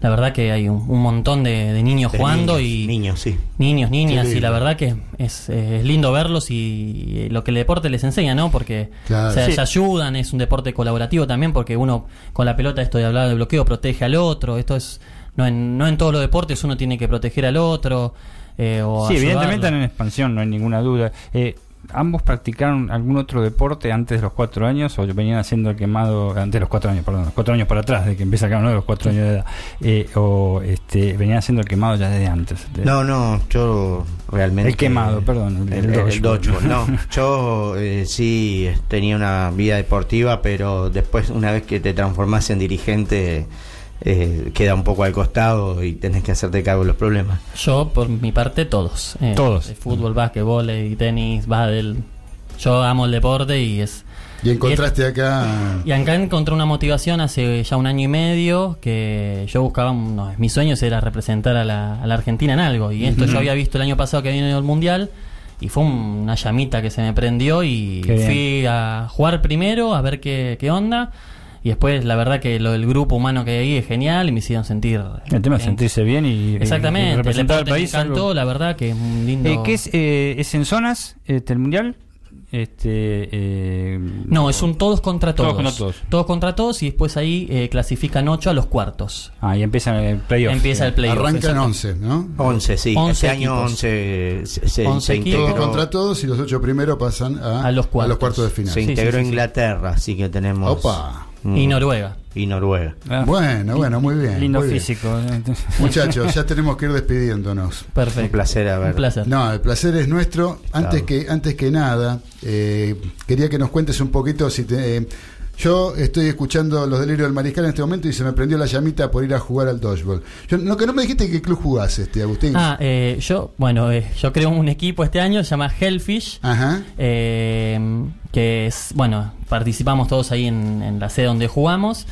[SPEAKER 3] la verdad que hay un, un montón de, de niños
[SPEAKER 2] de
[SPEAKER 3] jugando
[SPEAKER 2] niños,
[SPEAKER 3] y
[SPEAKER 2] niños, sí.
[SPEAKER 3] niños, niñas, y la verdad que es, es lindo verlos y, lo que el deporte les enseña, ¿no? Porque
[SPEAKER 1] Claro.
[SPEAKER 3] se,
[SPEAKER 4] Sí.
[SPEAKER 3] se ayudan, es un deporte colaborativo también, porque uno con la pelota, esto de hablar de bloqueo, protege al otro, esto es, no en, no en todos los deportes uno tiene que proteger al otro. eh, o
[SPEAKER 4] Sí,
[SPEAKER 3] ayudarlo.
[SPEAKER 4] evidentemente están en expansión, no hay ninguna duda. Eh, ¿Ambos practicaron algún otro deporte antes de los cuatro años o venían haciendo el quemado antes de los cuatro años, perdón, los cuatro años para atrás, de que empieza acá, no de los cuatro años de edad, Eh, o este, venían haciendo el quemado ya desde antes? De-
[SPEAKER 2] No, no, yo realmente.
[SPEAKER 4] El quemado, perdón, el-
[SPEAKER 2] El,
[SPEAKER 4] el
[SPEAKER 2] el
[SPEAKER 4] dodgeball. *laughs*
[SPEAKER 2] no. Yo eh, sí tenía una vida deportiva, pero después, una vez que te transformás en dirigente, eh, queda un poco al costado y tenés que hacerte cargo de los problemas.
[SPEAKER 3] Yo, por mi parte, todos. Eh,
[SPEAKER 4] Todos.
[SPEAKER 3] Fútbol, básquetbol, y tenis, bádel. Yo amo el deporte y es...
[SPEAKER 1] Y encontraste acá.
[SPEAKER 3] Y acá encontré una motivación hace ya un año y medio que yo buscaba, de mis sueños era representar a la, a la Argentina en algo. Y esto yo había visto el año pasado que vino el Mundial y fue un- una llamita que se me prendió y
[SPEAKER 4] Qué bien.
[SPEAKER 3] fui a jugar primero, a ver qué, qué onda. Y después la verdad que lo del grupo humano que hay ahí es genial y me hicieron sentir...
[SPEAKER 4] El tema es sentirse bien y, y- y
[SPEAKER 3] Exactamente, el
[SPEAKER 4] representar al
[SPEAKER 3] deporte me
[SPEAKER 4] país.
[SPEAKER 3] encantó,
[SPEAKER 4] algo-
[SPEAKER 3] la verdad que es un lindo...
[SPEAKER 4] Eh, ¿Qué es, eh, es en zonas este, el mundial? Este, eh,
[SPEAKER 3] No, es un todos contra
[SPEAKER 4] Todos
[SPEAKER 3] todos.
[SPEAKER 4] contra todos.
[SPEAKER 3] contra todos y después ahí eh, clasifican 8 a los cuartos.
[SPEAKER 4] Ah, y empieza el playoff.
[SPEAKER 3] Empieza el playoff.
[SPEAKER 1] Arrancan
[SPEAKER 3] exacto.
[SPEAKER 1] 11, ¿no?
[SPEAKER 2] 11, sí.
[SPEAKER 3] 11
[SPEAKER 2] este año
[SPEAKER 3] equipos.
[SPEAKER 2] 11 se, se-
[SPEAKER 3] 11
[SPEAKER 2] se
[SPEAKER 3] equipos.
[SPEAKER 1] Todos
[SPEAKER 2] integró,
[SPEAKER 1] contra todos y los ocho primeros pasan a,
[SPEAKER 3] A los cuartos.
[SPEAKER 1] de final.
[SPEAKER 2] se integró
[SPEAKER 3] sí, sí, sí.
[SPEAKER 2] Inglaterra, así que tenemos.
[SPEAKER 1] Opa.
[SPEAKER 2] Mm,
[SPEAKER 3] Y Noruega.
[SPEAKER 2] y Noruega.
[SPEAKER 4] Ah,
[SPEAKER 1] Bueno, bueno, muy bien.
[SPEAKER 4] lindo
[SPEAKER 1] muy bien.
[SPEAKER 4] físico. *laughs*
[SPEAKER 1] Muchachos, ya tenemos que ir despidiéndonos.
[SPEAKER 3] Perfecto.
[SPEAKER 2] Un placer haber.
[SPEAKER 3] Un placer.
[SPEAKER 1] No, el placer es nuestro. Antes
[SPEAKER 2] Claro.
[SPEAKER 1] que antes que nada, eh, quería que nos cuentes un poquito si te, eh, Yo estoy escuchando los delirios del mariscal en este momento y se me prendió la llamita por ir a jugar al dodgeball. Yo, lo que no me dijiste qué club jugás, este, Agustín.
[SPEAKER 3] Ah, eh, yo, bueno, eh, yo creo un equipo este año, se llama Hellfish.
[SPEAKER 1] Ajá.
[SPEAKER 3] eh, que es, bueno, participamos todos ahí en, en la sede donde jugamos.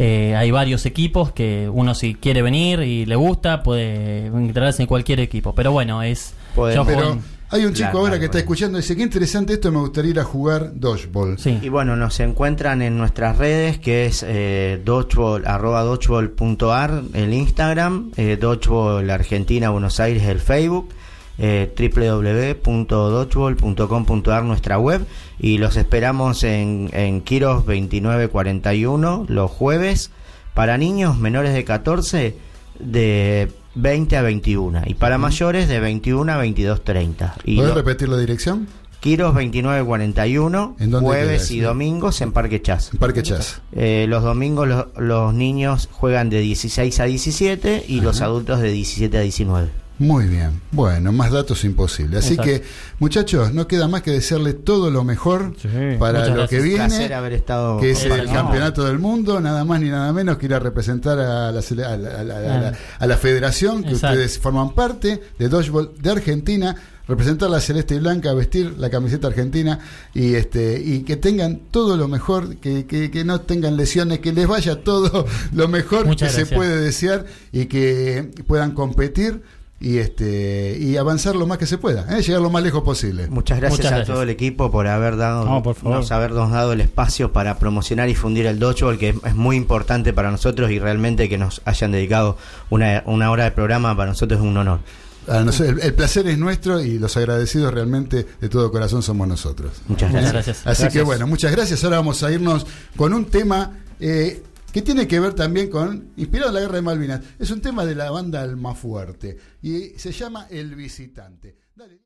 [SPEAKER 3] Eh, hay varios equipos que uno si quiere venir y le gusta puede integrarse en cualquier equipo. Pero bueno, es...
[SPEAKER 2] Puede-
[SPEAKER 3] yo juego
[SPEAKER 1] Pero
[SPEAKER 3] en-
[SPEAKER 1] hay un chico ahora que está escuchando y dice, qué interesante esto, me gustaría ir a jugar dodgeball.
[SPEAKER 3] sí.
[SPEAKER 2] Y bueno, nos encuentran en nuestras redes, que es eh, dodgeball, arroba dodgeball.ar, el Instagram, eh, dodgeball Argentina Buenos Aires, el Facebook, eh, www.dodgeball.com.ar, nuestra web, y los esperamos en, en Kiros 2941 los jueves para niños menores de 14 de 20 a 21 y para mayores de 21 a 22.30. Y
[SPEAKER 1] ¿Puedes repetir la dirección?
[SPEAKER 2] Kiros 2941,
[SPEAKER 1] ¿En dónde queda
[SPEAKER 2] jueves y domingos en Parque Chas.
[SPEAKER 1] En Parque Chas.
[SPEAKER 2] Eh, los domingos lo- los niños juegan de 16 a 17 y los adultos de 17 a 19.
[SPEAKER 1] Muy bien. Bueno, más datos imposible. Así
[SPEAKER 3] Exacto.
[SPEAKER 1] que, muchachos, no queda más que desearle todo lo mejor
[SPEAKER 4] Sí.
[SPEAKER 1] para
[SPEAKER 3] Muchas
[SPEAKER 1] lo
[SPEAKER 3] gracias.
[SPEAKER 1] que viene.
[SPEAKER 2] Placer haber estado
[SPEAKER 1] que es el campeonato del mundo, nada más ni nada menos que ir a representar a la, a la- a la- a la- a la federación que
[SPEAKER 3] Exacto.
[SPEAKER 1] ustedes forman parte de Dodgeball de Argentina, representar la celeste y blanca, vestir la camiseta argentina y este y que tengan todo lo mejor, que, que- que no tengan lesiones, que les vaya todo *laughs* lo mejor
[SPEAKER 3] Muchas
[SPEAKER 1] que se puede desear y que puedan competir y este y avanzar lo más que se pueda, ¿eh? llegar lo más lejos posible.
[SPEAKER 2] Muchas gracias
[SPEAKER 3] Muchas
[SPEAKER 2] a
[SPEAKER 3] gracias.
[SPEAKER 2] todo el equipo por haber dado
[SPEAKER 4] No, por favor.
[SPEAKER 2] nos habernos dado el espacio para promocionar y fundir el dodgeball que es, es muy importante para nosotros y realmente que nos hayan dedicado una, una hora de programa para nosotros es un honor.
[SPEAKER 1] A nosotros- el, el placer es nuestro y los agradecidos realmente de todo corazón somos nosotros.
[SPEAKER 2] Muchas gracias.
[SPEAKER 3] gracias.
[SPEAKER 1] Así que bueno, muchas gracias. Ahora vamos a irnos con un tema eh, que tiene que ver también con, inspirado la guerra de Malvinas, es un tema de la banda Almafuerte y se llama El Visitante. Dale.